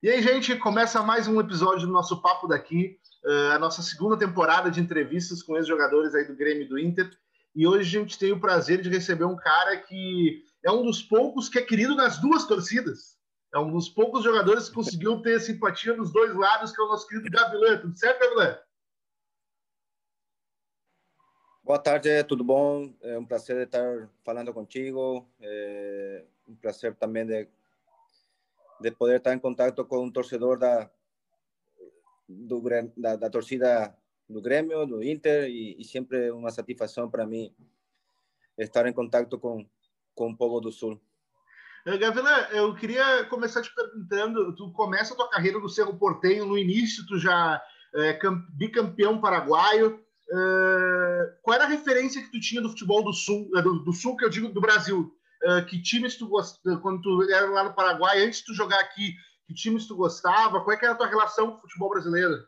E aí, gente, começa mais um episódio do nosso Papo daqui, uh, a nossa segunda temporada de entrevistas com ex-jogadores aí do Grêmio e do Inter. E hoje a gente tem o prazer de receber um cara que é um dos poucos que é querido nas duas torcidas. É um dos poucos jogadores que conseguiu ter simpatia nos dois lados, que é o nosso querido Gavilã. Tudo certo, Gavilã? Boa tarde, tudo bom? É um prazer estar falando contigo. É um prazer também de de poder estar em contato com um torcedor da, do, da, da torcida do Grêmio, do Inter, e, e sempre uma satisfação para mim estar em contato com, com o povo do Sul. Eh, Gavila, eu queria começar te perguntando, tu começa a tua carreira no Cerro Portenho, no início tu já é bicampeão paraguaio, é, qual era a referência que tu tinha do futebol do Sul, do, do Sul que eu digo do Brasil? Uh, que times tu gostava, quando tu era lá no Paraguai, antes de tu jogar aqui, que times tu gostava? Qual é que era a tua relação com o futebol brasileiro?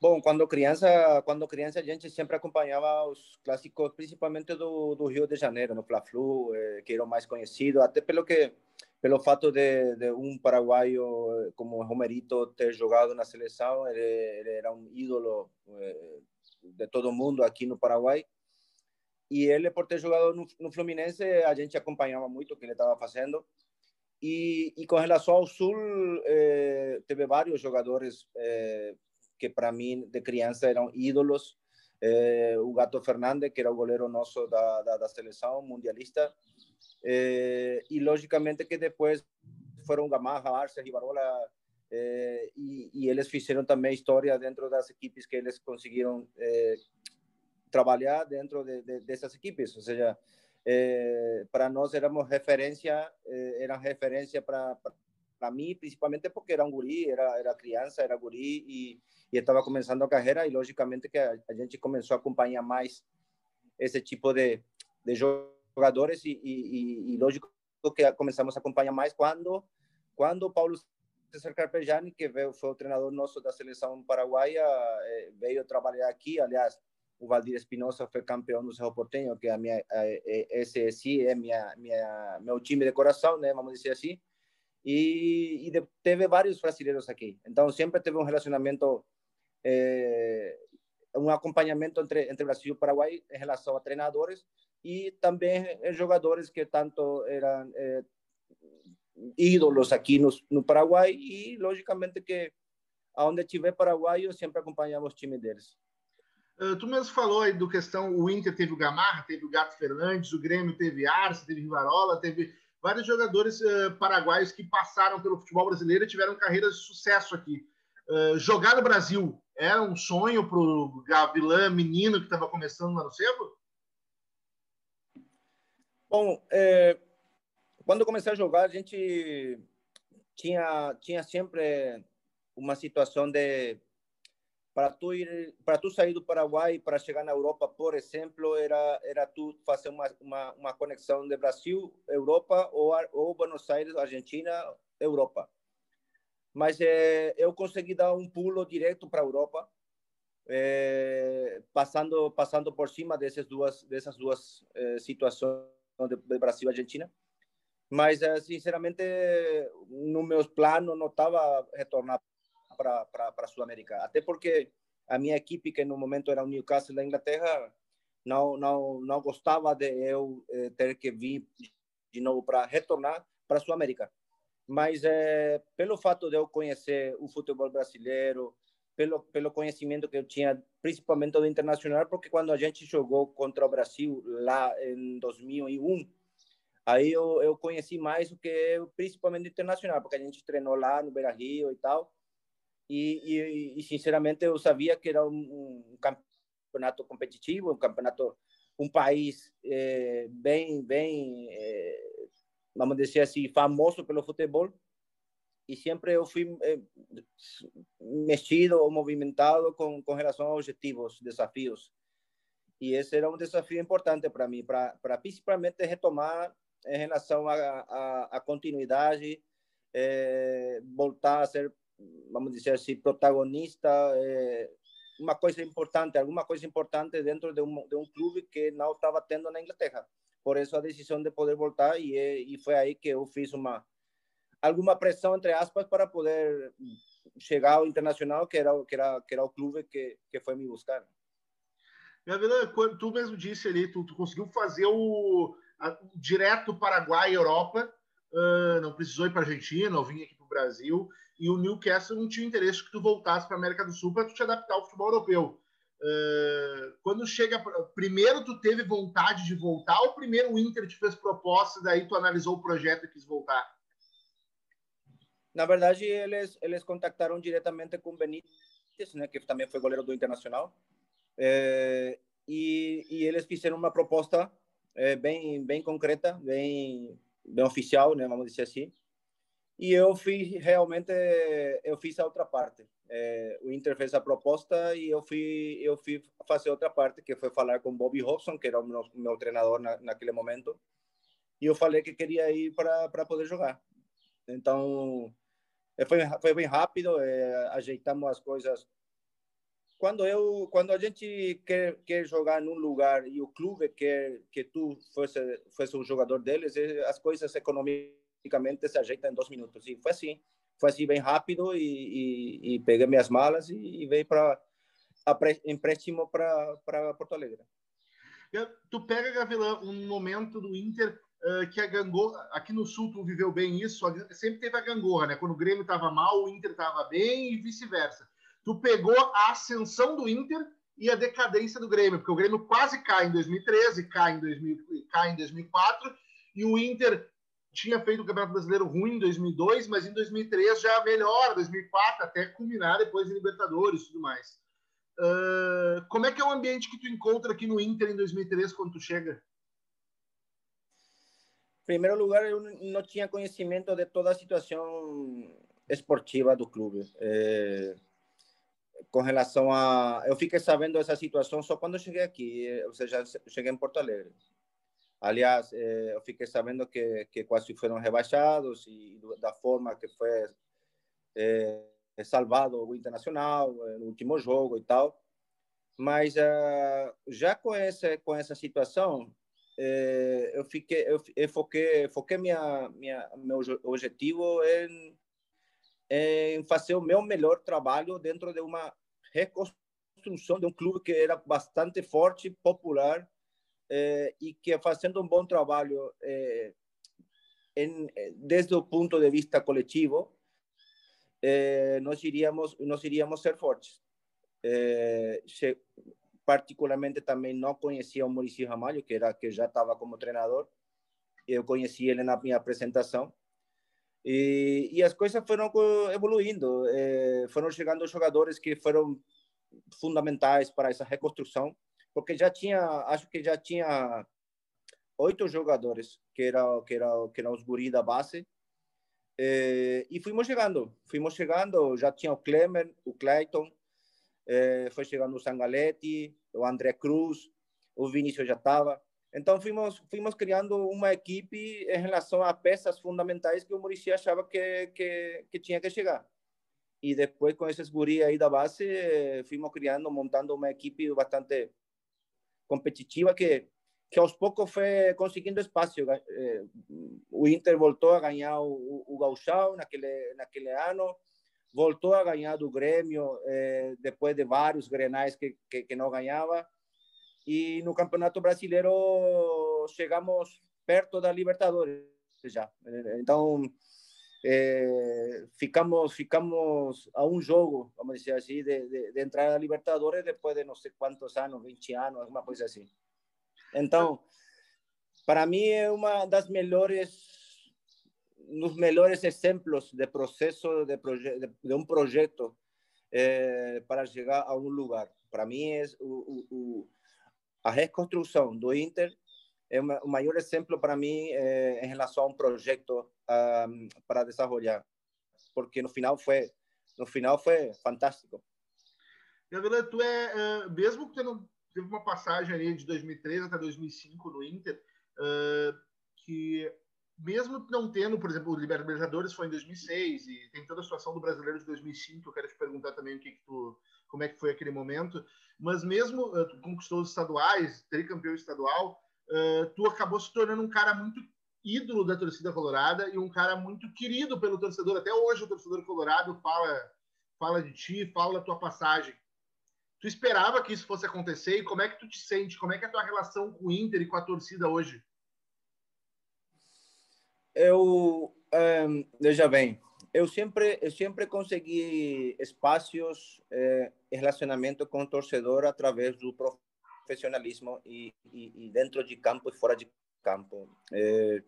Bom, quando criança, quando criança a gente sempre acompanhava os clássicos, principalmente do, do Rio de Janeiro, no Fla-Flu, eh, que era o mais conhecido, até pelo que pelo fato de, de um paraguaio eh, como Romerito ter jogado na seleção, ele, ele era um ídolo eh, de todo mundo aqui no Paraguai. E ele, por ter jogado no, no Fluminense, a gente acompanhava muito o que ele estava fazendo. E, e, com relação ao Sul, eh, teve vários jogadores eh, que, para mim, de criança, eram ídolos. Eh, o Gato Fernandes, que era o goleiro nosso da, da, da seleção mundialista. Eh, e, logicamente, que depois foram Gamarra, Arce, Rivarola, eh, e, e, eles fizeram também história dentro das equipes que eles conseguiram eh, trabalhar dentro de, de, dessas equipes, ou seja, eh, para nós éramos referência, eh, eram referência para para mim, principalmente porque era um guri, era era criança, era guri e, e estava começando a carreira. E logicamente que a, a, gente começou a acompanhar mais esse tipo de, de jogadores e, e, e, lógico que começamos a acompanhar mais quando quando Paulo César Carpegiani, que veio, foi o treinador nosso da seleção paraguaia, eh, veio trabalhar aqui, aliás, o Valdir Espinosa foi campeão do Cerro Porteño, que a minha, esse sim é minha, minha, meu time de coração, né, vamos dizer assim. E, e de, teve vários brasileiros aqui. Então, sempre teve um relacionamento, é, um acompanhamento entre, entre Brasil e Paraguai em relação a treinadores e também jogadores que tanto eram é, ídolos aqui no, no Paraguai e, logicamente, que aonde tiver paraguaio, sempre acompanhamos o time deles. Uh, tu mesmo falou aí do questão, o Inter teve o Gamarra, teve o Gato Fernandes, o Grêmio teve Arce, teve Rivarola, teve vários jogadores uh, paraguaios que passaram pelo futebol brasileiro e tiveram carreiras de sucesso aqui. Uh, jogar no Brasil era um sonho para o Gavilã, menino que estava começando lá no Cerro? Bom, é, quando comecei a jogar, a gente tinha, tinha sempre uma situação de para tu ir para tu sair do Paraguai para chegar na Europa por exemplo era era tu fazer uma uma, uma conexão de Brasil Europa ou ou Buenos Aires Argentina Europa. Mas é, eu consegui dar um pulo direto para a Europa é, passando passando por cima dessas duas dessas duas é, situações de, de Brasil e Argentina. Mas sinceramente no meus planos não estava retornar para a Sul-América. Até porque a minha equipe, que no momento era o Newcastle da Inglaterra, não, não, não gostava de eu eh, ter que vir de novo para retornar para a Sul-América. Mas eh, pelo fato de eu conhecer o futebol brasileiro, pelo, pelo conhecimento que eu tinha, principalmente do internacional, porque quando a gente jogou contra o Brasil lá em 2001, aí eu, eu conheci mais o que principalmente internacional, porque a gente treinou lá no Beira Rio e tal. E, e, e, sinceramente eu sabia que era um, um, campeonato competitivo, um campeonato, um país é, bem, bem, é, vamos dizer assim, famoso pelo futebol. E sempre eu fui é, mexido ou movimentado com, com relação a objetivos, desafios. E esse era um desafio importante para mim, para principalmente retomar em relação à continuidade, voltar a ser vamos dizer assim, protagonista, é, uma coisa importante, alguma coisa importante dentro de um, de um clube que não estava tendo na Inglaterra. Por isso a decisão de poder voltar e, e foi aí que eu fiz uma alguma pressão entre aspas para poder chegar ao internacional que era que era que era o clube que que foi me buscar. Gabriela, quando tu mesmo disse ali, tu, tu conseguiu fazer o a, direto Paraguai Europa, uh, não precisou ir para Argentina, ou vir aqui para o Brasil, e o Newcastle não tinha interesse que tu voltasse para América do Sul para tu te adaptar ao futebol europeu. Uh, quando chega, primeiro tu teve vontade de voltar, ou primeiro o Inter te fez proposta, daí tu analisou o projeto e quis voltar? Na verdade, eles eles contactaram diretamente com Benítez, né, que também foi goleiro do Internacional, é, e, e, eles fizeram uma proposta é, bem bem concreta, bem bem oficial, né, vamos dizer assim. E eu fiz realmente eu fiz a outra parte. É, o Inter fez a proposta e eu fui eu fui fazer outra parte, que foi falar com Bobby Robson, que era o meu, meu treinador na, naquele momento. E eu falei que queria ir para para poder jogar. Então foi foi bem rápido, ajeitamos as coisas quando eu quando a gente quer, quer jogar num lugar e o clube quer que tu fosse fosse um jogador deles as coisas economicamente se ajeitam em dois minutos. E foi assim foi assim bem rápido e, e, e peguei minhas malas e, e veio para empréstimo para Porto Alegre. Tu pega Gavilã um momento do Inter uh, que a gangorra aqui no sul tu viveu bem isso sempre teve a gangorra né? Quando o Grêmio estava mal o Inter estava bem e vice-versa. Tu pegou a ascensão do Inter e a decadência do Grêmio, porque o Grêmio quase cai em 2013, cai em, 2000, cai em 2004, e o Inter tinha feito o Campeonato Brasileiro ruim em 2002, mas em 2003 já melhora, 2004 até culminar depois em Libertadores e tudo mais. Uh, como é que é o ambiente que tu encontra aqui no Inter em 2003 quando tu chega? Em primeiro lugar, eu não tinha conhecimento de toda a situação esportiva do clube. É com relação a. Eu fiquei sabendo dessa situação só quando cheguei aqui, ou seja, cheguei em Porto Alegre. Aliás, eh, eu fiquei sabendo que, que quase foram rebaixados e da forma que foi eh, salvado o Internacional no último jogo e tal. Mas uh, já com essa com essa situação, eh, eu fiquei eu, eu foquei foquei minha minha meu objetivo em em fazer o meu melhor trabalho dentro de uma reconstrução de um clube que era bastante forte, popular eh, e que fazendo um bom trabalho eh, em, desde o ponto de vista coletivo, eh, nós iríamos nós iríamos ser fortes. Se, particularmente também não conhecia o Maurício Ramalho, que era que já estava como treinador. Eu conheci ele na minha apresentação e, e as coisas foram evoluindo, eh, foram chegando jogadores que foram fundamentais para essa reconstrução, porque já tinha, acho que já tinha oito jogadores que era que era que eram os guri da base eh, e fomos chegando, fomos chegando, já tinha o Clemer, o Clayton, eh, foi chegando o Sangaletti, o André Cruz, o Vinícius já estava. Então, fomos, fomos criando uma equipe em relação a peças fundamentais que o Murici achava que, que, que tinha que chegar. E depois, com esses guris aí da base, fomos criando, montando uma equipe bastante competitiva que, que aos poucos foi conseguindo espaço. Eh, o Inter voltou a ganhar o, o Gauchão naquele, naquele ano, voltou a ganhar do Grêmio eh, depois de vários grenais que, que, que não ganhava e no Campeonato Brasileiro chegamos perto da Libertadores já. Então, é, ficamos ficamos a um jogo, vamos dizer assim, de, de, de, entrar na Libertadores depois de não sei quantos anos, 20 anos, alguma coisa assim. Então, para mim é uma das melhores nos melhores exemplos de processo de, proje de, de projeto é, para chegar a um lugar. Para mim é a reconstrução do Inter é o maior exemplo para mim é, em relação a um projeto um, para desenvolver, porque no final foi no final foi fantástico. Gabriel, tu é uh, mesmo que não teve uma passagem ali de 2003 até 2005 no Inter, uh, que mesmo não tendo, por exemplo, o Libertadores foi em 2006 e tem toda a situação do Brasileiro de 2005, eu quero te perguntar também o que, que tu como é que foi aquele momento. Mas mesmo uh, tu conquistou os estaduais, tricampeão estadual, uh, tu acabou se tornando um cara muito ídolo da torcida colorada e um cara muito querido pelo torcedor. Até hoje o torcedor colorado fala, fala de ti, fala da tua passagem. Tu esperava que isso fosse acontecer e como é que tu te sente? Como é que é a tua relação com o Inter e com a torcida hoje? Eu, um, veja bem, eu sempre, eu sempre consegui espaços, eh, relacionamento com o torcedor através do profissionalismo e, e, e, dentro de campo e fora de campo. Eh,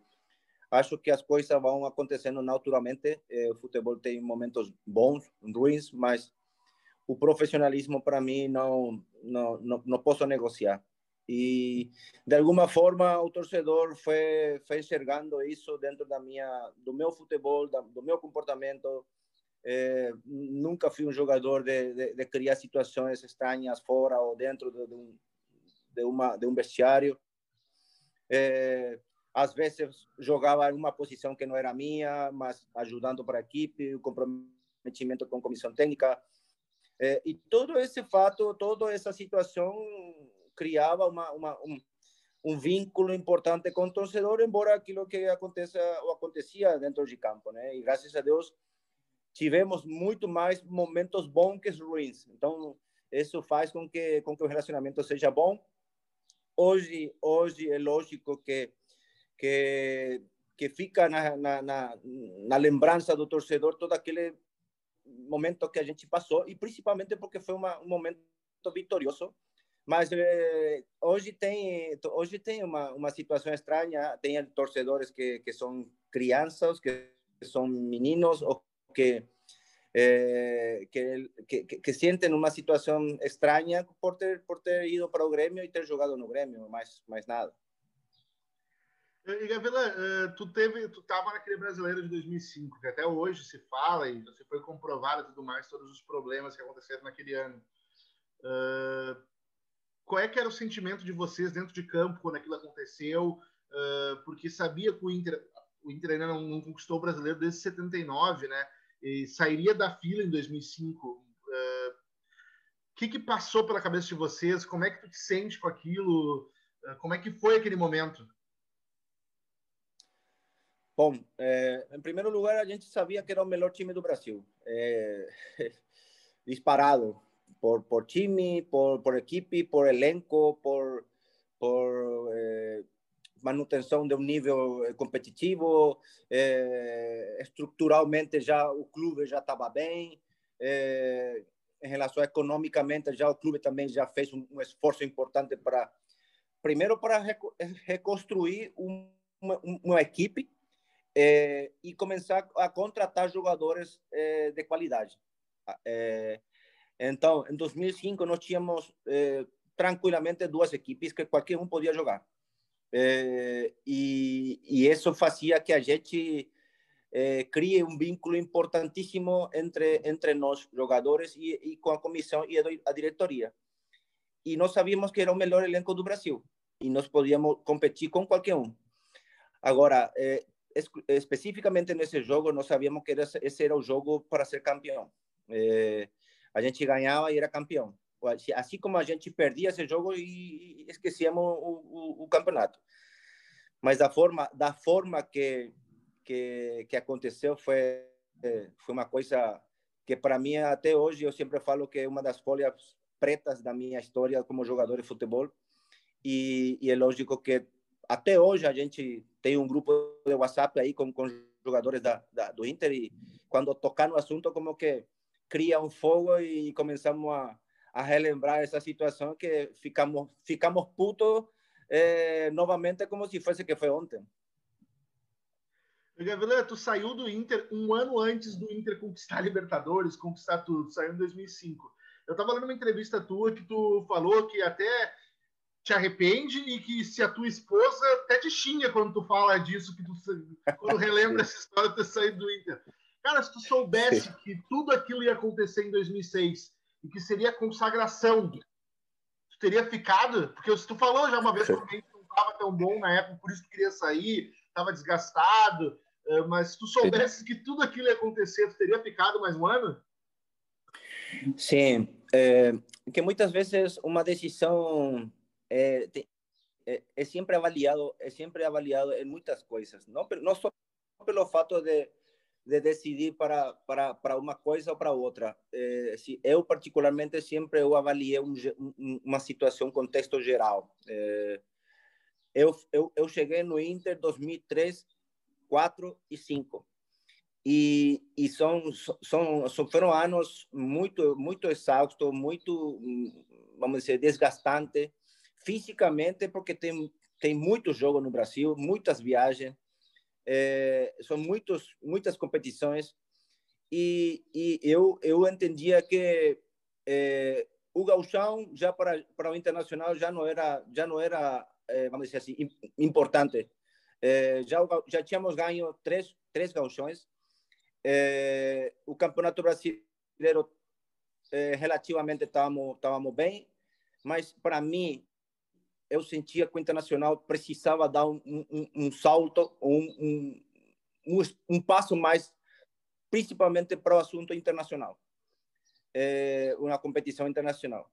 acho que as coisas vão acontecendo naturalmente. Eh, o futebol tem momentos bons, ruins, mas o profissionalismo para mim não, não, não, não posso negociar. E de alguma forma o torcedor foi, foi enxergando isso dentro da minha, do meu futebol, da, do meu comportamento. É, nunca fui um jogador de, de, de, criar situações estranhas fora ou dentro de, de um, de, uma, de um vestiário. É, às vezes jogava em uma posição que não era minha, mas ajudando para a equipe, o comprometimento com a comissão técnica. É, e todo esse fato, toda essa situação criava uma, uma, um, um vínculo importante com o torcedor, embora aquilo que aconteça ou acontecia dentro de campo, né? E graças a Deus tivemos muito mais momentos bons que ruins. Então isso faz com que com que o relacionamento seja bom. Hoje hoje é lógico que que que fica na, na, na, na lembrança do torcedor todo aquele momento que a gente passou e principalmente porque foi uma, um momento vitorioso. Mas eh, hoje tem hoje tem uma, uma situação estranha, tem torcedores que, que são crianças, que são meninos ou que eh, que, que, que, uma situação estranha por ter por ter ido para o Grêmio e ter jogado no Grêmio, mais nada. E Gavila, uh, tu teve, tu estava naquele brasileiro de 2005, que até hoje se fala e você foi comprovado e tudo mais todos os problemas que aconteceram naquele ano. Uh, qual é que era o sentimento de vocês dentro de campo quando aquilo aconteceu? Uh, porque sabia que o Inter, o Inter ainda não, não, conquistou o brasileiro desde 79, né? E sairia da fila em 2005. O que, que passou pela cabeça de vocês? Como é que tu te sente com aquilo? como é que foi aquele momento? Bom, é, em primeiro lugar, a gente sabia que era o melhor time do Brasil. É, disparado por, por time, por, por equipe, por elenco, por, por é, manutenção de um nível competitivo. estruturalmente, já o clube já estava bem. em relação economicamente, já o clube também já fez um, um esforço importante para, primeiro, para reconstruir uma, uma equipe é, e começar a contratar jogadores é, de qualidade. É, então, em 2005, nós tínhamos tranquilamente duas equipes que qualquer um podia jogar. E, e isso fazia que a gente crie um vínculo importantíssimo entre entre nós jogadores e, e com a comissão e a diretoria. E nós sabíamos que era o melhor elenco do Brasil e nós podíamos competir com qualquer um. Agora, especificamente nesse jogo, nós sabíamos que esse era o jogo para ser campeão. É, a gente ganhava e era campeão. Assim como a gente perdia esse jogo e esquecíamos o, o, o campeonato. Mas da forma, da forma que, que, que aconteceu foi, foi uma coisa que para mim até hoje eu sempre falo que é uma das folhas pretas da minha história como jogador de futebol e, e é lógico que até hoje a gente tem um grupo de WhatsApp aí com, com jogadores da, da, do Inter e quando tocar no assunto como que cria um fogo e começamos a, a relembrar essa situação que ficamos ficamos putos eh, novamente como se fosse que foi ontem. Gavilã, tu saiu do Inter um ano antes do Inter conquistar a Libertadores, conquistar tudo, saiu em 2005. Eu estava lendo uma entrevista tua que tu falou que até te arrepende e que se a tua esposa até te xinga quando tu fala disso, que tu quando relembra essa história de ter saído do Inter. Cara, se tu soubesse que tudo aquilo ia acontecer em 2006 e que seria a consagração, tu teria ficado? Porque se tu falou já uma vez que alguém não estava tão bom na época, por isso que queria sair, estava desgastado, eh, mas se tu soubesse que tudo aquilo ia acontecer, tu teria ficado mais um ano? Sim, é, que muitas vezes uma decisão é, é, é, sempre avaliado, é sempre avaliado em muitas coisas, não, não só pelo fato de, de decidir para, para, para uma coisa ou para outra. Se, eu, particularmente, sempre eu avaliei um, um, uma situação, contexto geral. É, eu, eu, eu cheguei no Inter 2003, 4 e 5. E, e são, são, são foram anos muito muito exaustos, muito, vamos dizer, desgastante fisicamente, porque tem, tem muito jogo no Brasil, muitas viagens, é, são muitos, muitas competições, e, e eu, eu entendia que é, o gauchão já para, para o internacional já não era, já não era é, vamos dizer assim, importante. já, já tínhamos ganho três, três gauchões, o campeonato brasileiro relativamente estávamos, estávamos bem, mas para mim eu sentia que o Internacional precisava dar um, um, um salto, um, um, um, passo mais, principalmente para o assunto internacional, é, uma competição internacional.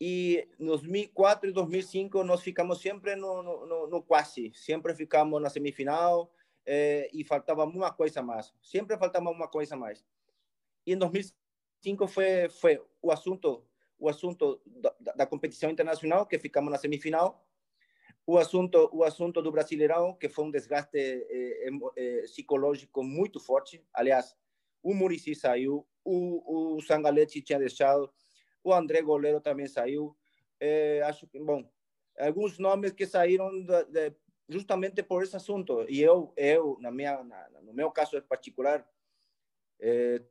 E em 2004 e 2005 nós ficamos sempre no, no, no quase, sempre ficamos na semifinal é, e faltava uma coisa mais, sempre faltava uma coisa mais. E em 2005 foi, foi o assunto o assunto da, da, competição internacional, que ficamos na semifinal, o assunto o assunto do Brasileirão, que foi um desgaste eh, eh, psicológico muito forte. Aliás, o Murici saiu, o, o Sangalete tinha deixado, o André Goleiro também saiu. Eh, acho que, bom, alguns nomes que saíram de, justamente por esse assunto. E eu, eu na minha, na, no meu caso particular, eh,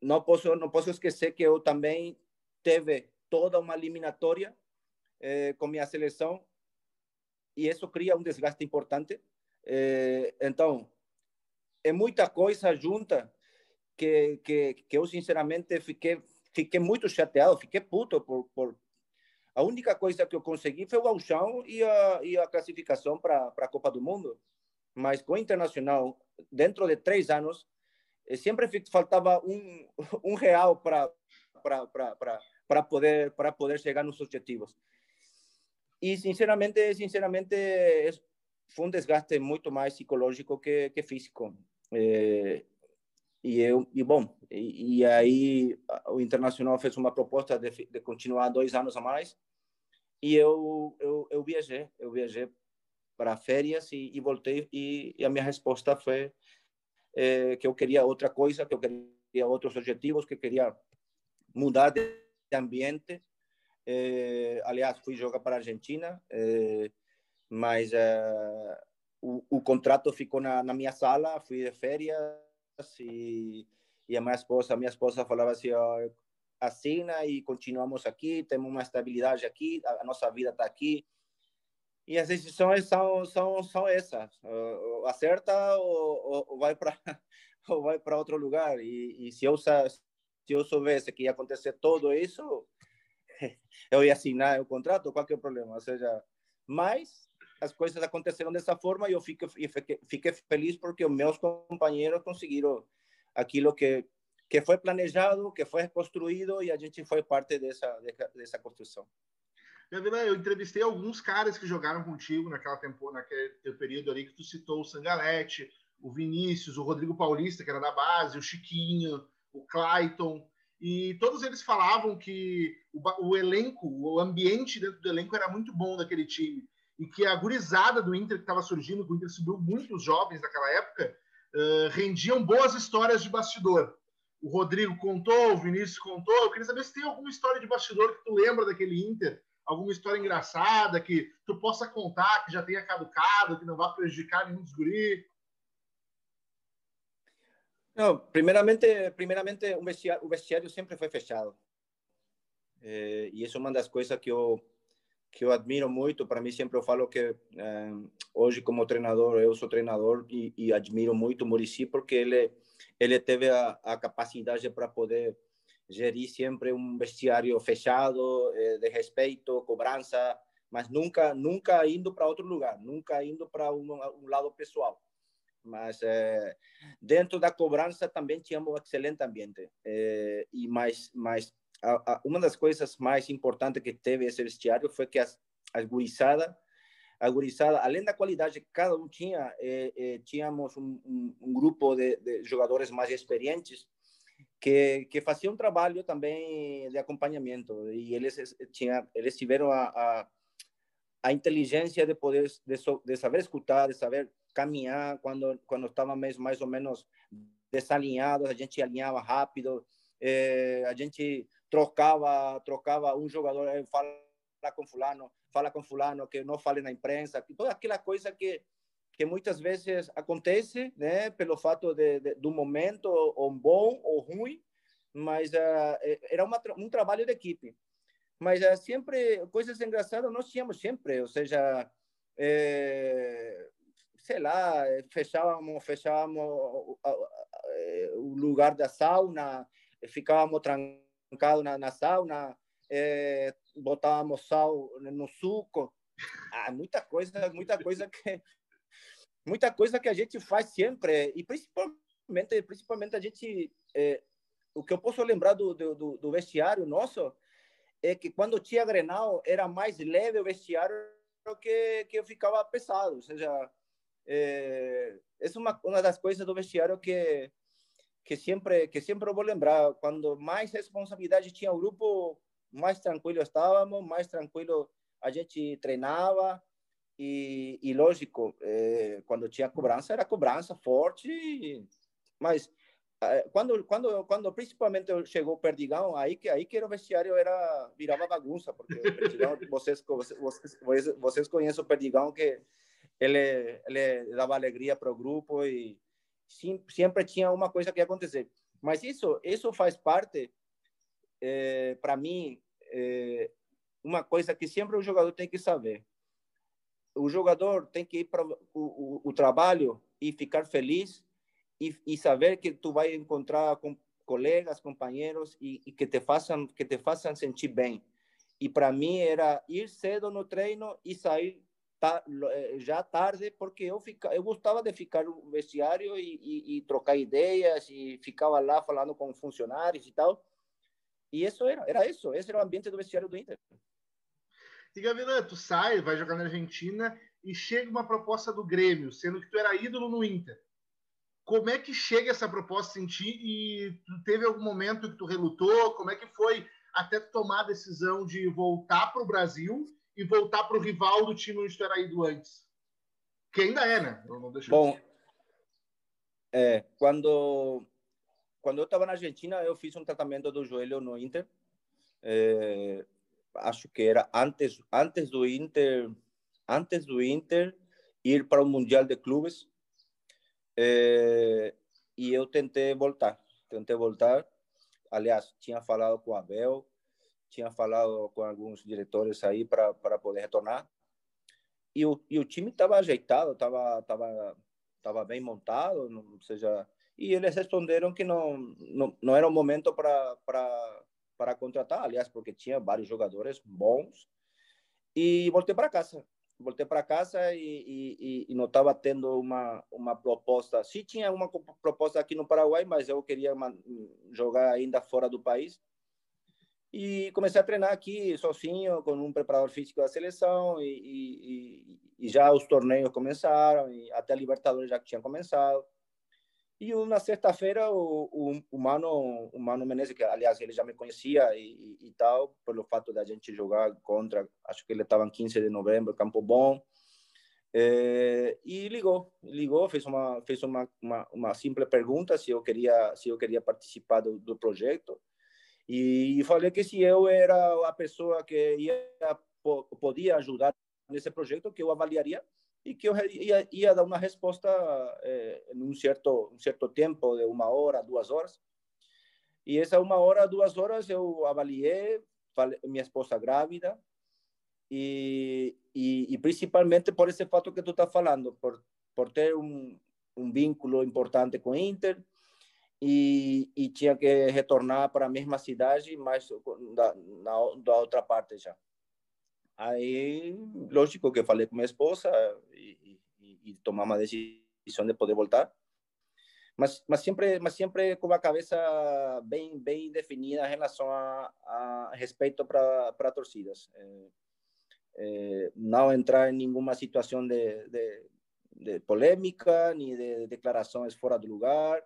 não posso não posso esquecer que eu também teve toda uma eliminatória eh, com minha seleção e isso cria um desgaste importante. Eh, então, é muita coisa junta que, que, que eu, sinceramente, fiquei, fiquei muito chateado, fiquei puto por, por... A única coisa que eu consegui foi o gauchão e a, e a classificação para a Copa do Mundo. Mas com o Internacional, dentro de três anos, eh, sempre faltava um, um real para para poder para poder chegar nos objetivos. E sinceramente sinceramente foi um desgaste muito mais psicológico que, que físico. É, e eu e bom e, e, aí o internacional fez uma proposta de, de continuar dois anos a mais e eu eu, eu viajei eu viajei para férias e, e voltei e, e, a minha resposta foi é, que eu queria outra coisa que eu queria outros objetivos que queria mudar de ambiente. Eh, aliás, fui jogar para a Argentina, eh, mas eh, o, o, contrato ficou na, na, minha sala. Fui de férias e, e a minha esposa, a minha esposa falava assim: oh, assina e continuamos aqui, temos uma estabilidade aqui, a, a nossa vida está aqui. E as decisões são são são essas: acerta ou, ou vai para vai para outro lugar. E, e se eu se eu soubesse que ia acontecer tudo isso, eu ia assinar o contrato, qual que é o problema? Ou seja, mas as coisas aconteceram dessa forma e eu fiquei, fiquei feliz porque meus companheiros conseguiram aquilo que que foi planejado, que foi construído e a gente foi parte dessa dessa construção. Eu entrevistei alguns caras que jogaram contigo naquela naquele período ali que tu citou o Sangalete, o Vinícius, o Rodrigo Paulista, que era da base, o Chiquinho, o Clayton, e todos eles falavam que o, o, elenco, o ambiente dentro do elenco era muito bom daquele time, e que a gurizada do Inter que estava surgindo, o Inter subiu muitos jovens naquela época, uh, rendiam boas histórias de bastidor. O Rodrigo contou, o Vinícius contou. Eu queria saber se tem alguma história de bastidor que tu lembra daquele Inter, alguma história engraçada que tu possa contar, que já tenha caducado, que não vá prejudicar nenhum dos guris. Não, primeiramente, primeiramente o vestiário, sempre foi fechado. É, e isso é uma das coisas que eu que eu admiro muito. Para mim, sempre eu falo que é, hoje, como treinador, eu sou treinador e, e admiro muito o Murici porque ele ele teve a, a capacidade para poder gerir sempre um vestiário fechado, é, de respeito, cobrança, mas nunca nunca indo para outro lugar, nunca indo para um, um lado pessoal mas é, dentro da cobrança também tínhamos um excelente ambiente. É, e mais mais a, a, uma das coisas mais importantes que teve esse vestiário foi que as, as guriçada agorizada, além da qualidade que cada um tinha, eh, tínhamos um, um, um, grupo de, de, jogadores mais experientes que, que faziam um trabalho também de acompanhamento. E eles tinha, eles tiveram a, a, a inteligência de poder de, de, saber escutar, de saber caminhar quando quando estava mais ou menos desalinhados, a gente alinhava rápido, eh, a gente trocava trocava um jogador, fala com fulano, fala com fulano, que não fale na imprensa, toda aquela coisa que que muitas vezes acontece, né, pelo fato de, de do momento ou bom ou ruim, mas uh, era uma, um trabalho de equipe. Mas uh, sempre coisas engraçadas nós tínhamos sempre, ou seja, é, sei lá, fechávamos, fechávamos o, o lugar da sauna, ficávamos trancados na, na sauna, é, botávamos sal no suco. Ah, muita coisa, muita coisa que muita coisa que a gente faz sempre e principalmente principalmente a gente é, o que eu posso lembrar do, do, do, vestiário nosso é que quando tinha Grenal era mais leve o vestiário que que eu ficava pesado, ou seja, é, é uma uma das coisas do vestiário que que sempre que sempre vou lembrar quando mais responsabilidade tinha o grupo mais tranquilo estávamos, mais tranquilo a gente treinava e, e lógico, é, quando tinha cobrança era cobrança forte, mas eh, quando quando quando principalmente chegou o Perdigão, aí que aí que o vestiário era virava bagunça, porque o Perdigão, vocês vocês vocês conhecem o Perdigão que ele ele dava alegria para o grupo e sim, sempre tinha uma coisa que ia acontecer. Mas isso isso faz parte é, para mim, é, uma coisa que sempre o jogador tem que saber. O jogador tem que ir para o, o, o trabalho e ficar feliz e, e, saber que tu vai encontrar com colegas, companheiros e, e que te façam que te façam sentir bem. E para mim era ir cedo no treino e sair ta, eh, já tarde, porque eu fica, eu gostava de ficar no vestiário e, e, e, trocar ideias e ficava lá falando com funcionários e tal. E isso era, era isso, esse era o ambiente do vestiário do Inter. E Gavilã, tu sai, vai jogar na Argentina e chega uma proposta do Grêmio, sendo que tu era ídolo no Inter. Como é que chega essa proposta em ti e tu teve algum momento que tu relutou? Como é que foi até tu tomar a decisão de voltar para o Brasil e voltar para o rival do time onde tu era ido antes? Que ainda é, né? Não, não Bom, é, quando quando eu estava na Argentina, eu fiz um tratamento do joelho no Inter. É, acho que era antes antes do Inter antes do Inter ir para o Mundial de Clubes. É, e eu tentei voltar, tentei voltar. Aliás, tinha falado com o Abel, tinha falado com alguns diretores aí para poder retornar. E o, e o time estava ajeitado, estava tava, tava bem montado, ou seja, e eles responderam que não, não, não era o momento para contratar, aliás, porque tinha vários jogadores bons. E voltei para casa. Voltei para casa e, e, e não estava tendo uma, uma proposta. Sim, tinha uma proposta aqui no Paraguai, mas eu queria jogar ainda fora do país. E comecei a treinar aqui sozinho, com um preparador físico da seleção, e, e, e já os torneios começaram, até a Libertadores já tinha começado. E na sexta-feira, o, o, o, Mano, o Mano Menezes, que aliás ele já me conhecia e, e, e tal, pelo fato da gente jogar contra, acho que ele estava em 15 de novembro, Campo Bom, é, e ligou, ligou, fez uma fez uma, uma, uma simples pergunta se eu queria se eu queria participar do, do projeto e falei que se eu era a pessoa que ia podia ajudar nesse projeto que eu avaliaria e que eu ia, ia dar uma resposta eh, em um certo um certo tempo de uma hora duas horas. E essa uma hora duas horas eu avaliei falei, minha esposa grávida e, e, e, principalmente por esse fato que tu está falando por por ter um, um vínculo importante com Inter e, e tinha que retornar para a mesma cidade mas da, na, da outra parte já Aí, lógico que falei com minha esposa e, e, e tomamos a decisão de poder voltar. Mas, mas sempre mas sempre com a cabeça bem bem definida em relação a, a respeito para torcidas é, eh, não entrar em nenhuma situação de, de, de polêmica, nem de declarações fora do lugar.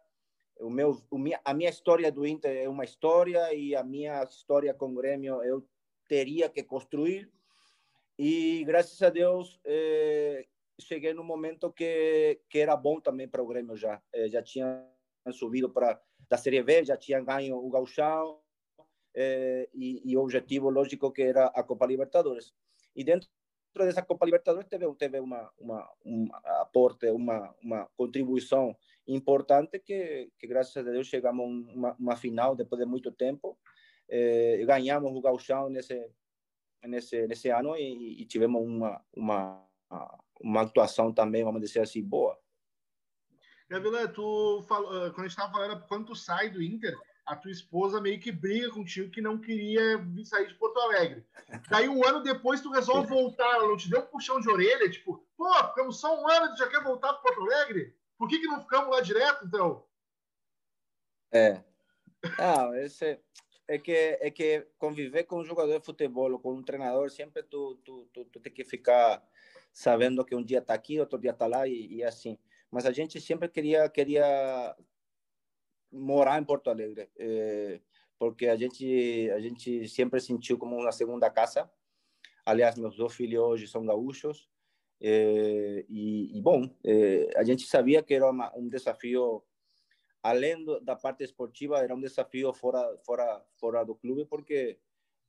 O meu, o minha, a minha história do Inter é uma história e a minha história com o Grêmio eu teria que construir. E graças a Deus eh, cheguei no momento que que era bom também para o Grêmio já. Eh, já tinha subido para da Série B, já tinha ganho o Gauchão eh, e, e o objetivo lógico que era a Copa Libertadores. E dentro dessa Copa Libertadores teve teve uma uma um aporte, uma uma contribuição importante que, que graças a Deus chegamos a uma, uma final depois de muito tempo. Eh, ganhamos o Gauchão nesse nesse nesse ano e, e tivemos uma uma uma atuação também, vamos dizer assim, boa. Gabriela, tu falou, ah, quando a gente estava falando, quando tu sai do Inter, a tua esposa meio que briga contigo que não queria sair de Porto Alegre. Daí um ano depois tu resolve voltar, ela não te deu um puxão de orelha, tipo, pô, ficamos só um ano, tu já quer voltar para Porto Alegre? Por que, que não ficamos lá direto, então? É. Não, esse é que é que conviver com um jogador de futebol com um treinador sempre tu tu, tu, tu tem que ficar sabendo que um dia está aqui, outro dia está lá e, e, assim. Mas a gente sempre queria queria morar em Porto Alegre, eh, porque a gente a gente sempre sentiu como uma segunda casa. Aliás, meus dois filhos hoje são gaúchos eh, e, e, bom, eh, a gente sabia que era uma, um desafio além do, da parte esportiva, era um desafio fora fora fora do clube, porque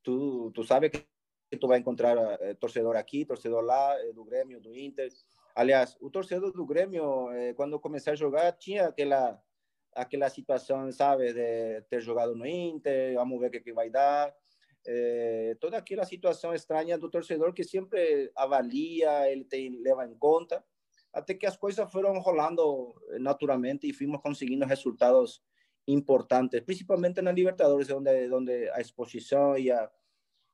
tu tu sabe que tu vai encontrar eh, torcedor aqui, torcedor lá, eh, do Grêmio, do Inter. Aliás, o torcedor do Grêmio, eh, quando comecei a jogar, tinha aquela aquela situação, sabe, de ter jogado no Inter, vamos ver o que, que vai dar. Eh, toda aquela situação estranha do torcedor que sempre avalia, ele tem, leva em conta, até que as coisas foram rolando naturalmente e fomos conseguindo resultados importantes, principalmente na Libertadores, onde, onde a exposição e a,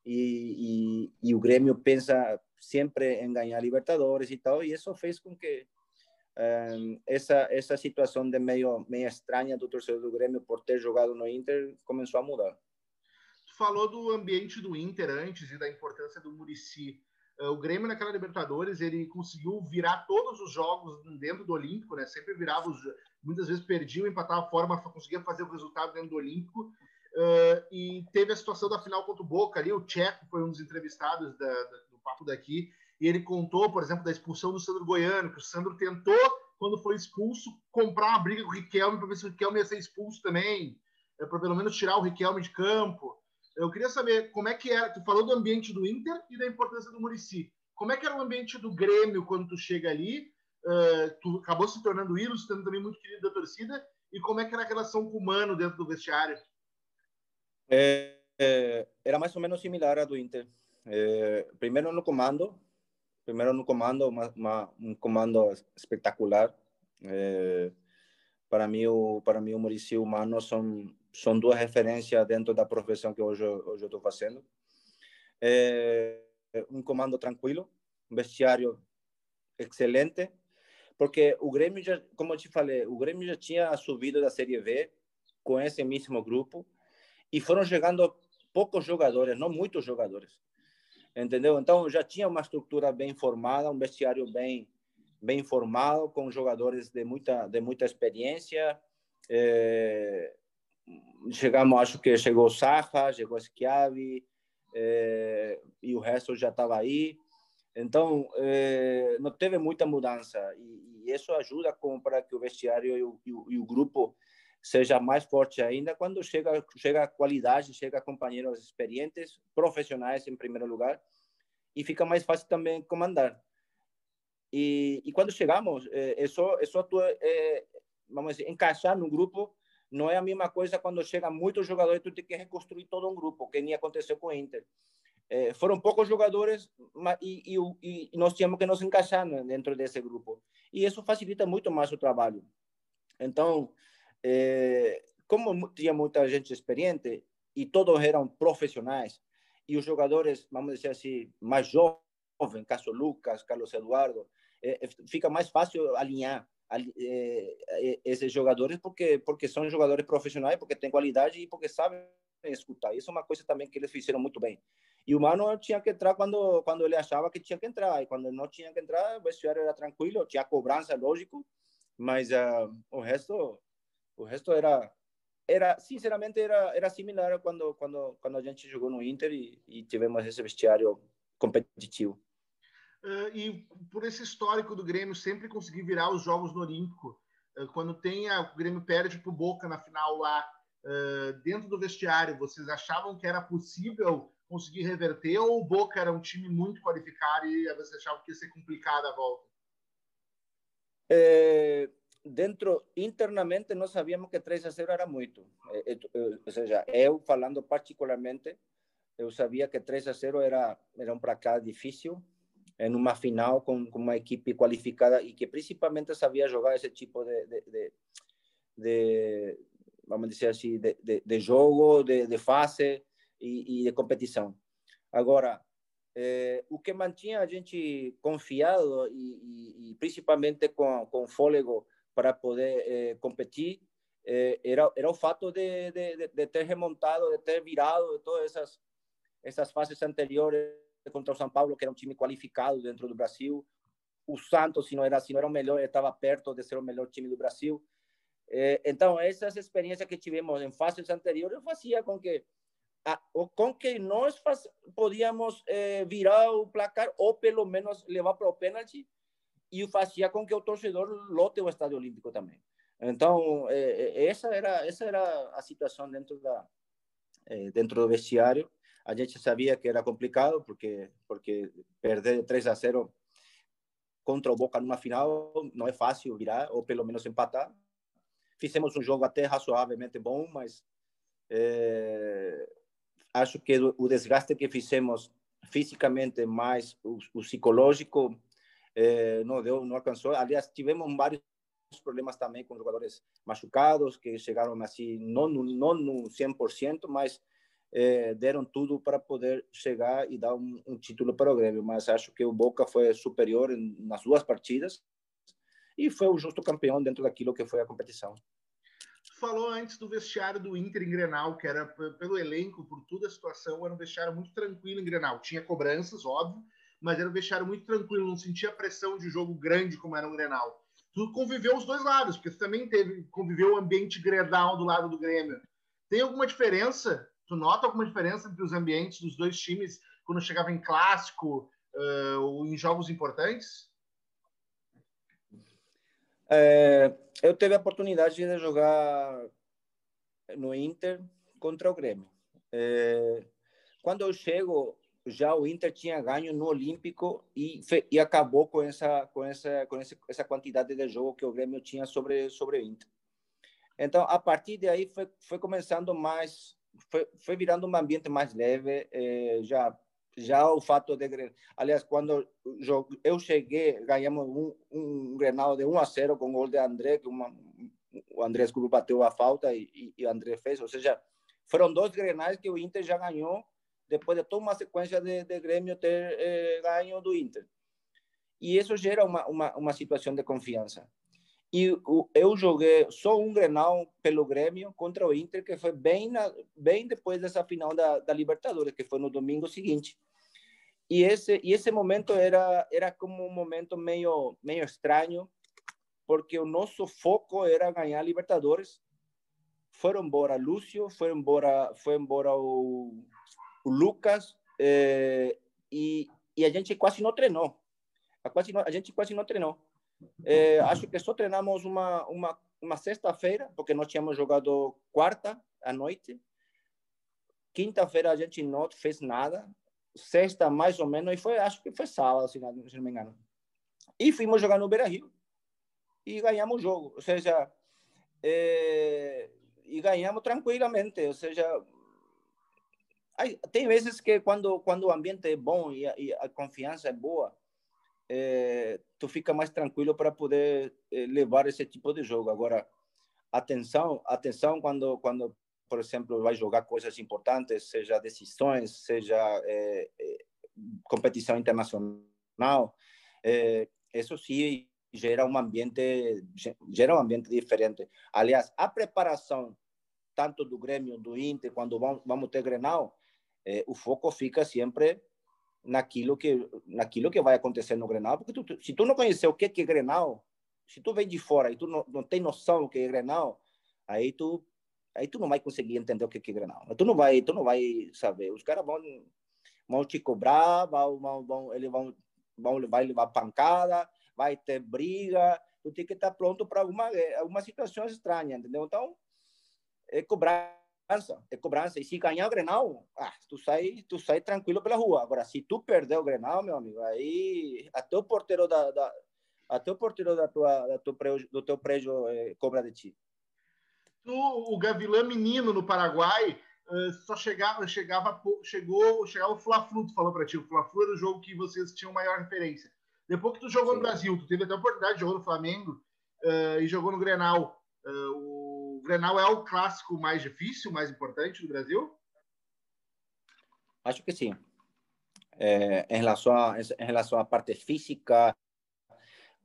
e, e, e, o Grêmio pensa sempre em ganhar Libertadores e tal, e isso fez com que um, essa essa situação de meio meio estranha do torcedor do Grêmio por ter jogado no Inter começou a mudar. Tu falou do ambiente do Inter antes e da importância do Murici. Uh, o Grêmio naquela Libertadores ele conseguiu virar todos os jogos dentro do Olímpico, né? Sempre virava os, muitas vezes perdia, empatava a forma, conseguia fazer o resultado dentro do Olímpico. Uh, e teve a situação da final contra o Boca ali, o Tcheco foi um dos entrevistados da, da, do papo daqui, e ele contou, por exemplo, da expulsão do Sandro Goiano, que o Sandro tentou, quando foi expulso, comprar uma briga com o Riquelme para ver se o Riquelme ia ser expulso também, é, para pelo menos tirar o Riquelme de campo. Eu queria saber como é que era, tu falou do ambiente do Inter e da importância do Murici. Como é que era o ambiente do Grêmio quando tu chega ali? Uh, tu acabou se tornando ídolo, se tornando também muito querido da torcida, e como é que era a relação com o Mano dentro do vestiário? É, é, era mais ou menos similar à do Inter. É, primeiro no comando, primeiro no comando, uma, uma, um comando espetacular. É, para mim, o para mim o Maurício e o Mano são são duas referências dentro da profissão que hoje hoje eu estou fazendo. É, um comando tranquilo, um vestiário excelente, porque o Grêmio já, como eu te falei, o Grêmio já tinha subido da Série B com esse mesmo grupo e foram chegando poucos jogadores, não muitos jogadores, entendeu? Então já tinha uma estrutura bem formada, um vestiário bem bem formado, com jogadores de muita de muita experiência. É, chegamos, acho que chegou Sacha, chegou Schiavi, é, e o resto já estava aí. Então, é, não teve muita mudança e, e, isso ajuda para que o vestiário e o, e o, e o grupo seja mais forte ainda quando chega chega a qualidade, chega companheiros experientes, profissionais em primeiro lugar, e fica mais fácil também comandar. E, e quando chegamos, é, é só é só tu, é, vamos dizer, encaixar no grupo. Não é a mesma coisa quando chega muitos jogadores, tu tem que reconstruir todo um grupo, que nem aconteceu com o Inter. É, foram poucos jogadores e, e, e, nós tínhamos que nos encaixar dentro desse grupo. E isso facilita muito mais o trabalho. Então, é, como tinha muita gente experiente e todos eram profissionais, e os jogadores, vamos dizer assim, mais jovens, caso Lucas, Carlos Eduardo, é, fica mais fácil alinhar é, esses jogadores porque porque são jogadores profissionais, porque têm qualidade e porque sabem escutar. Isso é uma coisa também que eles fizeram muito bem. E o Mano tinha que entrar quando quando ele achava que tinha que entrar. E quando não tinha que entrar, o vestiário era tranquilo, tinha cobrança, lógico, mas uh, o resto o resto era era sinceramente era era similar quando quando quando a gente jogou no Inter e, e tivemos esse vestiário competitivo. Uh, e por esse histórico do Grêmio sempre conseguir virar os jogos no Olímpico, uh, quando tem a, o Grêmio perde para o Boca na final lá, uh, dentro do vestiário, vocês achavam que era possível conseguir reverter ou o Boca era um time muito qualificado e você achava que ia ser complicada a volta? É, dentro, internamente, nós sabíamos que 3 a 0 era muito. É, é, ou seja, eu falando particularmente, eu sabia que 3 a 0 era, era um placar difícil, em uma final com, com, uma equipe qualificada e que principalmente sabia jogar esse tipo de, de, de, de vamos dizer assim, de, jogo, de, fase e, e, de competição. Agora, eh, o que mantinha a gente confiado e, e, e principalmente com, com fôlego para poder eh, competir eh, era, era o fato de, de, ter remontado, de ter virado de todas essas, essas fases anteriores contra o São Paulo, que era um time qualificado dentro do Brasil. O Santos, se não era, se não era o melhor, estava perto de ser o melhor time do Brasil. Eh, então, essas experiências que tivemos em fases anteriores fazia com que com que nós faz, podíamos eh, virar o placar ou pelo menos levar para o pênalti e fazia com que o torcedor lote o Estádio Olímpico também. Então, eh, essa era essa era a situação dentro da dentro do vestiário a gente sabia que era complicado porque porque perder 3 a 0 contra o Boca numa final não é fácil virar ou pelo menos empatar. Fizemos um jogo até razoavelmente bom, mas é, acho que o desgaste que fizemos fisicamente mais o, o psicológico é, não deu, não alcançou. Aliás, tivemos vários problemas também com jogadores machucados que chegaram assim não não no 100%, mas é, deram tudo para poder chegar e dar um, um, título para o Grêmio, mas acho que o Boca foi superior em, nas duas partidas e foi o justo campeão dentro daquilo que foi a competição. Falou antes do vestiário do Inter em Grenal, que era pelo elenco, por toda a situação, era um vestiário muito tranquilo em Grenal. Tinha cobranças, óbvio, mas era um vestiário muito tranquilo, não sentia pressão de jogo grande como era um Grenal. Tu conviveu os dois lados, porque tu também teve, conviveu o ambiente Grenal do lado do Grêmio. Tem alguma diferença Tu nota alguma diferença entre os ambientes dos dois times quando chegava em clássico uh, ou em jogos importantes? É, eu tive a oportunidade de jogar no Inter contra o Grêmio. É, quando eu chego, já o Inter tinha ganho no Olímpico e, e acabou com essa com essa com essa quantidade de jogo que o Grêmio tinha sobre sobre o Inter. Então, a partir de aí foi foi começando mais foi, foi virando um ambiente mais leve, eh, já já o fato de aliás quando eu cheguei ganhamos um, um Grenal de 1 a 0 com o gol de André que uma, o André Escuro bateu a falta e, e, o André fez. Ou seja foram dois Grenais que o Inter já ganhou depois de toda uma sequência de, de Grêmio ter eh, ganho do Inter. E isso gera uma, uma, uma situação de confiança e eu joguei só um Grenal pelo Grêmio contra o Inter, que foi bem, na, bem depois dessa final da, da Libertadores, que foi no domingo seguinte. E esse, e esse momento era, era como um momento meio, meio estranho, porque o nosso foco era ganhar Libertadores. Foram embora Lúcio, foi embora, foi embora o, o Lucas, eh, e, e a gente quase não treinou. A, quase não, a gente quase não treinou é, acho que só treinamos uma, uma, uma sexta-feira, porque nós tínhamos jogado quarta à noite. Quinta-feira a gente não fez nada. Sexta, mais ou menos, e foi, acho que foi sábado, se não, me engano. E fomos jogar no Beira Rio e ganhamos o jogo. Ou seja, é, e ganhamos tranquilamente. Ou seja, tem vezes que quando, quando o ambiente é bom e a, e a confiança é boa, é, tu fica mais tranquilo para poder é, levar esse tipo de jogo. Agora, atenção, atenção quando quando por exemplo vai jogar coisas importantes, seja decisões, seja é, competição internacional, isso sim gera um ambiente gera um ambiente diferente. Aliás, a preparação tanto do Grêmio, do Inter, quando vamos, vamos ter Grenal, o foco fica sempre naquilo que naquilo que vai acontecer no Grenal, porque tu, se tu não conhecer o que é Grenal, se tu vem de fora e tu não, não tem noção do que é Grenal, aí tu aí tu não vai conseguir entender o que é Grenal. Tu não vai, tu não vai saber. Os caras vão vão te cobrar, vão, vão, vão eles vão vão vai levar pancada, vai ter briga, tu tem que estar pronto para alguma alguma situação estranha, entendeu? Então, é cobrar cobrança, é cobrança. E se ganhar o Grenal, ah, tu sai, tu sai tranquilo pela rua. Agora, se tu perder o Grenal, meu amigo, aí até o porteiro da, da até o porteiro da tua, da tua do teu prédio é, cobra de ti. Tu, o Gavilã menino no Paraguai, uh, só chegava, chegava, chegou, chegava o Fla-Flu, tu falou para ti, o Fla-Flu era o jogo que vocês tinham maior referência. Depois que tu jogou Sim. no Brasil, tu teve até a oportunidade de jogar no Flamengo uh, e jogou no Grenal. Uh, Grenal é o clássico mais difícil, mais importante do Brasil? Acho que sim. É, em, relação a, em relação à parte física,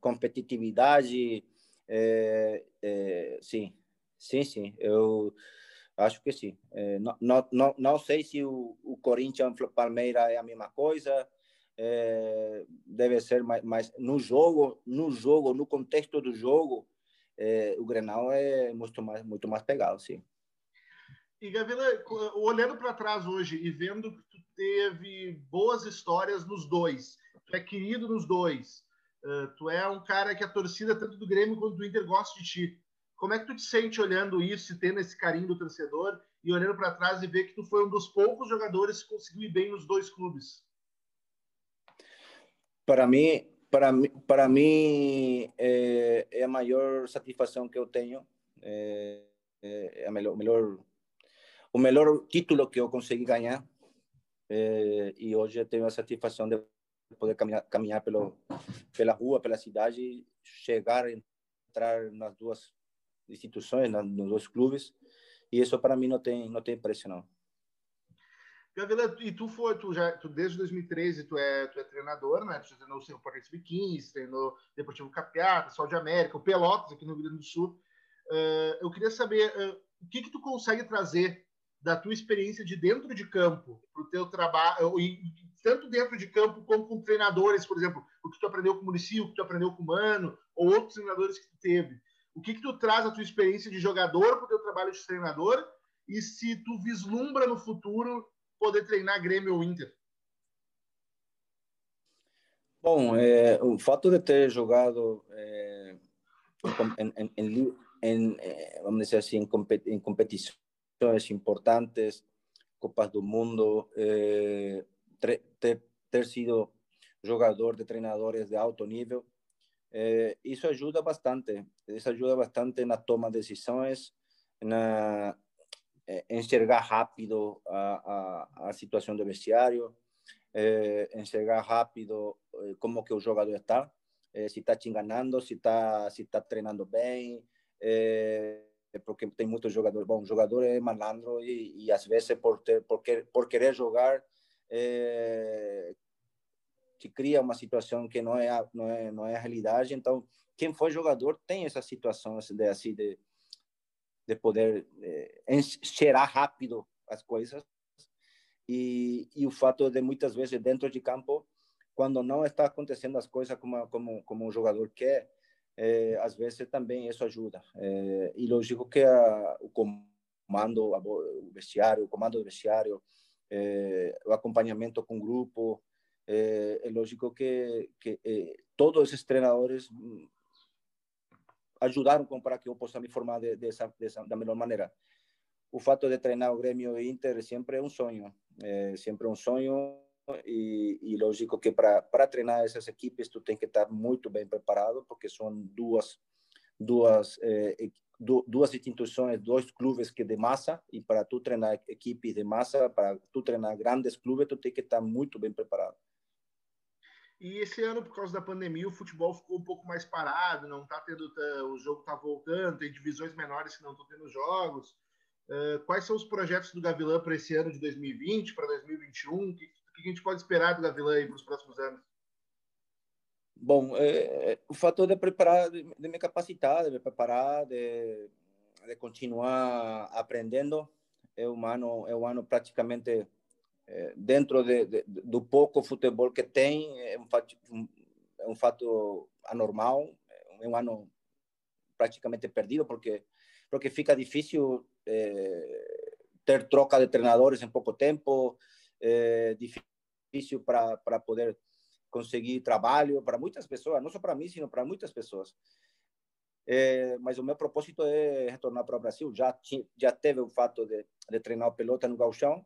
competitividade, é, é, sim, sim, sim. Eu acho que sim. É, não, não, não, não sei se o, o Corinthians, Palmeiras é a mesma coisa. É, deve ser mais, mais no jogo, no jogo, no contexto do jogo é, o Grenal é muito mais, muito mais pegado, sim. E Gavila, olhando para trás hoje e vendo que tu teve boas histórias nos dois, tu é querido nos dois, uh, tu é um cara que a torcida, tanto do Grêmio quanto do Inter, gosta de ti. Como é que tu te sente olhando isso e tendo esse carinho do torcedor e olhando para trás e ver que tu foi um dos poucos jogadores que conseguiu ir bem nos dois clubes? Para mim, para para mim é, é, a maior satisfação que eu tenho, é, é melhor, melhor, o melhor título que eu consegui ganhar. É, e hoje eu tenho a satisfação de poder caminhar, caminhar pelo, pela rua, pela cidade, chegar, entrar nas duas instituições, nos dois clubes. E isso para mim não tem, não tem preço, não. Gavila, e tu foi, tu já, tu desde 2013 tu é, tu é treinador, né? Tu já treinou o Cerro Portense Sub-15, treinou Deportivo Capiata, Sol de América, o Pelotas aqui no Rio Grande do Sul. Uh, eu queria saber uh, o que que tu consegue trazer da tua experiência de dentro de campo para o teu trabalho, tanto dentro de campo como com treinadores, por exemplo, o que tu aprendeu com o Muricy, o que tu aprendeu com o Mano, ou outros treinadores que tu teve. O que que tu traz a tua experiência de jogador para o teu trabalho de treinador e se tu vislumbra no futuro poder treinar Grêmio ou Inter? Bom, é, o fato de ter jogado é, em, em, em, é, vamos dizer assim, em competições importantes, Copas do Mundo, é, ter, ter sido jogador de treinadores de alto nível, é, isso ajuda bastante. Isso ajuda bastante na toma de decisões, na, é, enxergar rápido a, a, a, situação do vestiário, é, enxergar rápido é, como que o jogador está, se está te enganando, se está se tá treinando bem, porque tem muitos jogadores, bom, o jogador é malandro e, e às vezes por, ter, por, quer, por querer jogar te cria uma situação que não é, não é, não é a realidade, então quem foi jogador tem essa situação de, assim, de, de poder cheirar rápido as coisas. E, e o fato de muitas vezes dentro de campo, quando não está acontecendo as coisas como como como um jogador quer, eh, às vezes também isso ajuda. Eh, e lógico que a, o comando, a, o vestiário, o comando do vestiário, o acompanhamento com o grupo, é, é lógico que, que todos esses treinadores ajudaram para que eu possa me formar de, da melhor maneira. O fato de treinar o Grêmio e Inter sempre é um sonho, é sempre um sonho e, lógico que para para treinar essas equipes tu tem que estar muito bem preparado porque são duas duas é, duas instituições, dois clubes que de massa e para tu treinar equipes de massa, para tu treinar grandes clubes, tu tem que estar muito bem preparado. E esse ano, por causa da pandemia, o futebol ficou um pouco mais parado, não tá tendo, o jogo tá voltando, tem divisões menores que não estão tendo jogos. Uh, quais são os projetos do Gavilã para esse ano de 2020, para 2021? O que, que, a gente pode esperar do Gavilã para os próximos anos? Bom, é, o fator de preparar, de, me capacitar, de me preparar, de, de continuar aprendendo, é um ano, é um ano praticamente dentro de, de, do pouco futebol que tem, é um fato, um, é um fato anormal, é um ano praticamente perdido, porque, porque fica difícil é, ter troca de treinadores em pouco tempo, é difícil para poder conseguir trabalho para muitas pessoas, não só para mim, sino para muitas pessoas. É, mas o meu propósito é retornar para o Brasil. Já já teve o fato de, de treinar pelota no gauchão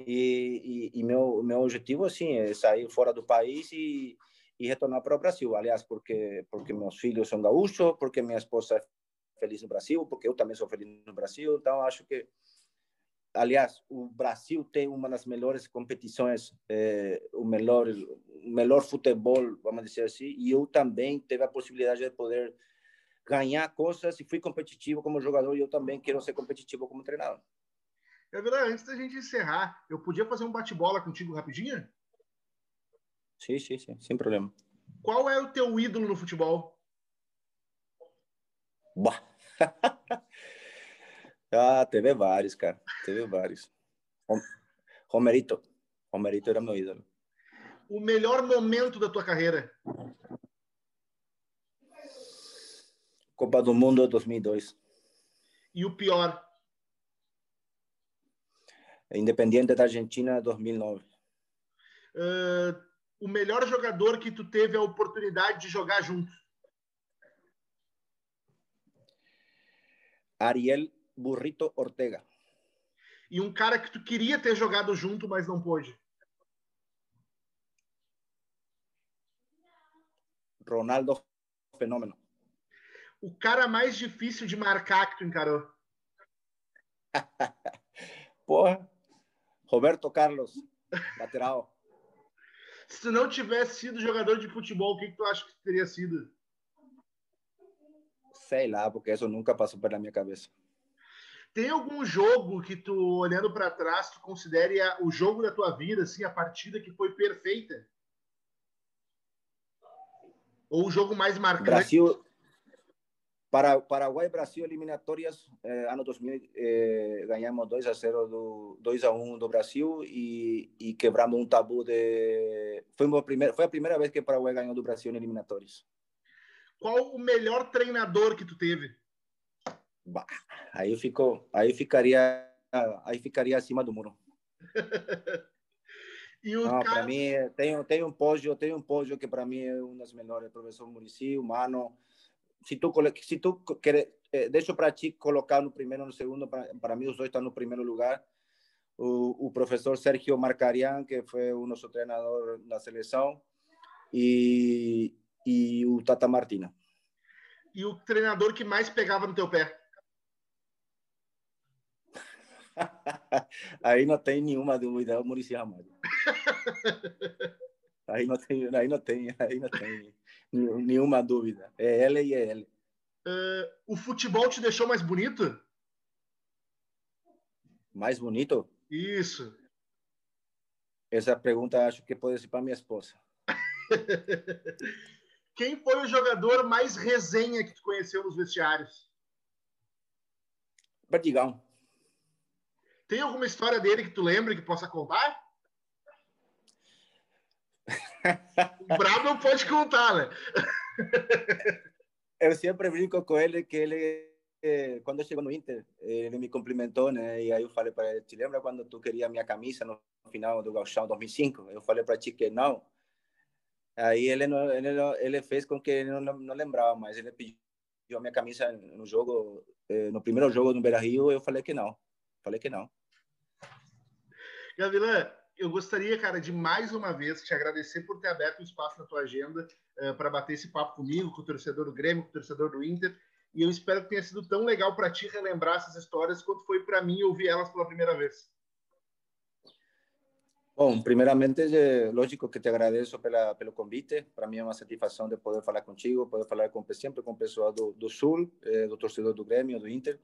e, e, e, meu meu objetivo assim é sair fora do país e, e retornar para o Brasil. Aliás, porque porque meus filhos são gaúchos, porque minha esposa é feliz no Brasil, porque eu também sou feliz no Brasil. Então acho que aliás, o Brasil tem uma das melhores competições, eh, o melhor, o melhor futebol, vamos dizer assim, e eu também tive a possibilidade de poder ganhar coisas e fui competitivo como jogador e eu também quero ser competitivo como treinador. É verdade, antes da gente encerrar, eu podia fazer um bate-bola contigo rapidinho? Sim, sim, sim, sem problema. Qual é o teu ídolo no futebol? Bah. Ah, teve vários, cara. Teve vários. Romerito. Romerito era meu ídolo. O melhor momento da tua carreira? Copa do Mundo 2002. E o pior? Independiente da Argentina 2009. Uh, o melhor jogador que tu teve a oportunidade de jogar junto? Ariel Burrito Ortega. E um cara que tu queria ter jogado junto, mas não pôde. Ronaldo Fenômeno. O cara mais difícil de marcar que tu encarou. Porra. Roberto Carlos, lateral. Se tu não tivesse sido jogador de futebol, o que, que tu acha que teria sido? Sei lá, porque isso nunca passou pela minha cabeça. Tem algum jogo que tu, olhando para trás, tu considere o jogo da tua vida, assim, a partida que foi perfeita? Ou o jogo mais marcante? Brasil, para Paraguai Brasil eliminatórias eh, ano 2000 eh, ganhamos 2 a 0 do 2 a 1 do Brasil e, e quebramos um tabu de foi a primeira foi a primeira vez que o Paraguai ganhou do Brasil em eliminatórias. Qual o melhor treinador que tu teve? Bah, aí eu fico, aí ficaria, aí ficaria acima do muro. e o Não, cara... para mim tem tem um pódio, tem um pódio que para mim é um dos melhores, professor Murici, humano. Se tu se tu quer, deixa para ti colocar no primeiro, no segundo, para mim os dois estão no primeiro lugar. O, o professor Sergio Marcarian, que foi o nosso treinador na seleção, e, e o Tata Martina. E o treinador que mais pegava no teu pé? aí não tem nenhuma dúvida, é o Murici Ramalho. aí não tem, aí não tem, aí não tem nenhuma dúvida. É ela e é ele. Uh, o futebol te deixou mais bonito? Mais bonito? Isso. Essa pergunta acho que pode ser para minha esposa. Quem foi o jogador mais resenha que tu conheceu nos vestiários? Perdigão. Tem alguma história dele que tu lembra que possa contar? O Brabo não pode contar, né? eu sempre brinco com ele que ele, eh, quando chegou no Inter, ele me cumprimentou, né? E aí eu falei para ele: Te lembra quando tu queria minha camisa no final do Gauchão 2005? Eu falei para ti que não. Aí ele não, ele, não, ele fez com que ele não, não lembrava, mas ele pediu a minha camisa no jogo, eh, no primeiro jogo no Beira Rio. Eu falei que não. Falei que não. Gavilã, eu gostaria, cara, de mais uma vez te agradecer por ter aberto um espaço na tua agenda uh, eh, para bater esse papo comigo, com o torcedor do Grêmio, com o torcedor do Inter. E eu espero que tenha sido tão legal para ti relembrar essas histórias quanto foi para mim ouvir elas pela primeira vez. Bom, primeiramente, é lógico que te agradeço pela, pelo convite. Para mim é uma satisfação de poder falar contigo, poder falar com, sempre com o pessoal do, do Sul, eh, do torcedor do Grêmio, do Inter.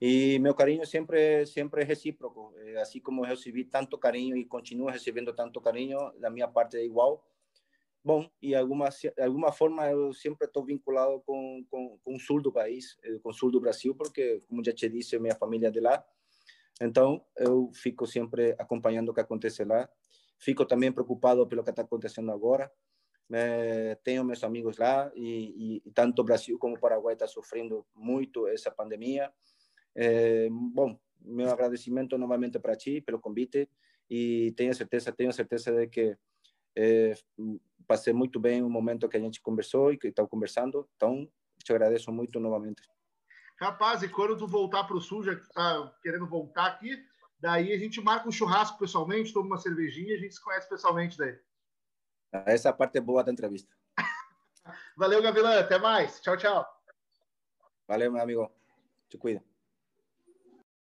E meu carinho sempre sempre é recíproco. Assim como eu recebi tanto carinho e continuo recebendo tanto carinho, da minha parte é igual. Bom, e alguma alguma forma eu sempre estou vinculado com, com, com o sul do país, com o sul do Brasil, porque, como já te disse, minha família é de lá. Então, eu fico sempre acompanhando o que acontece lá. Fico também preocupado pelo que está acontecendo agora. É, tenho meus amigos lá e, e, tanto o Brasil como o Paraguai está sofrendo muito essa pandemia. É, bom, meu agradecimento novamente para ti pelo convite e tenho certeza, tenho certeza de que é, passei muito bem o momento que a gente conversou e que está conversando. Então, te agradeço muito novamente. Rapaz, e quando tu voltar para o Sul, já que tu tá querendo voltar aqui, daí a gente marca um churrasco pessoalmente, toma uma cervejinha e a gente se conhece pessoalmente daí. Essa parte é boa da entrevista. Valeu, Gavilã. Até mais. Tchau, tchau. Valeu, meu amigo. Te cuida.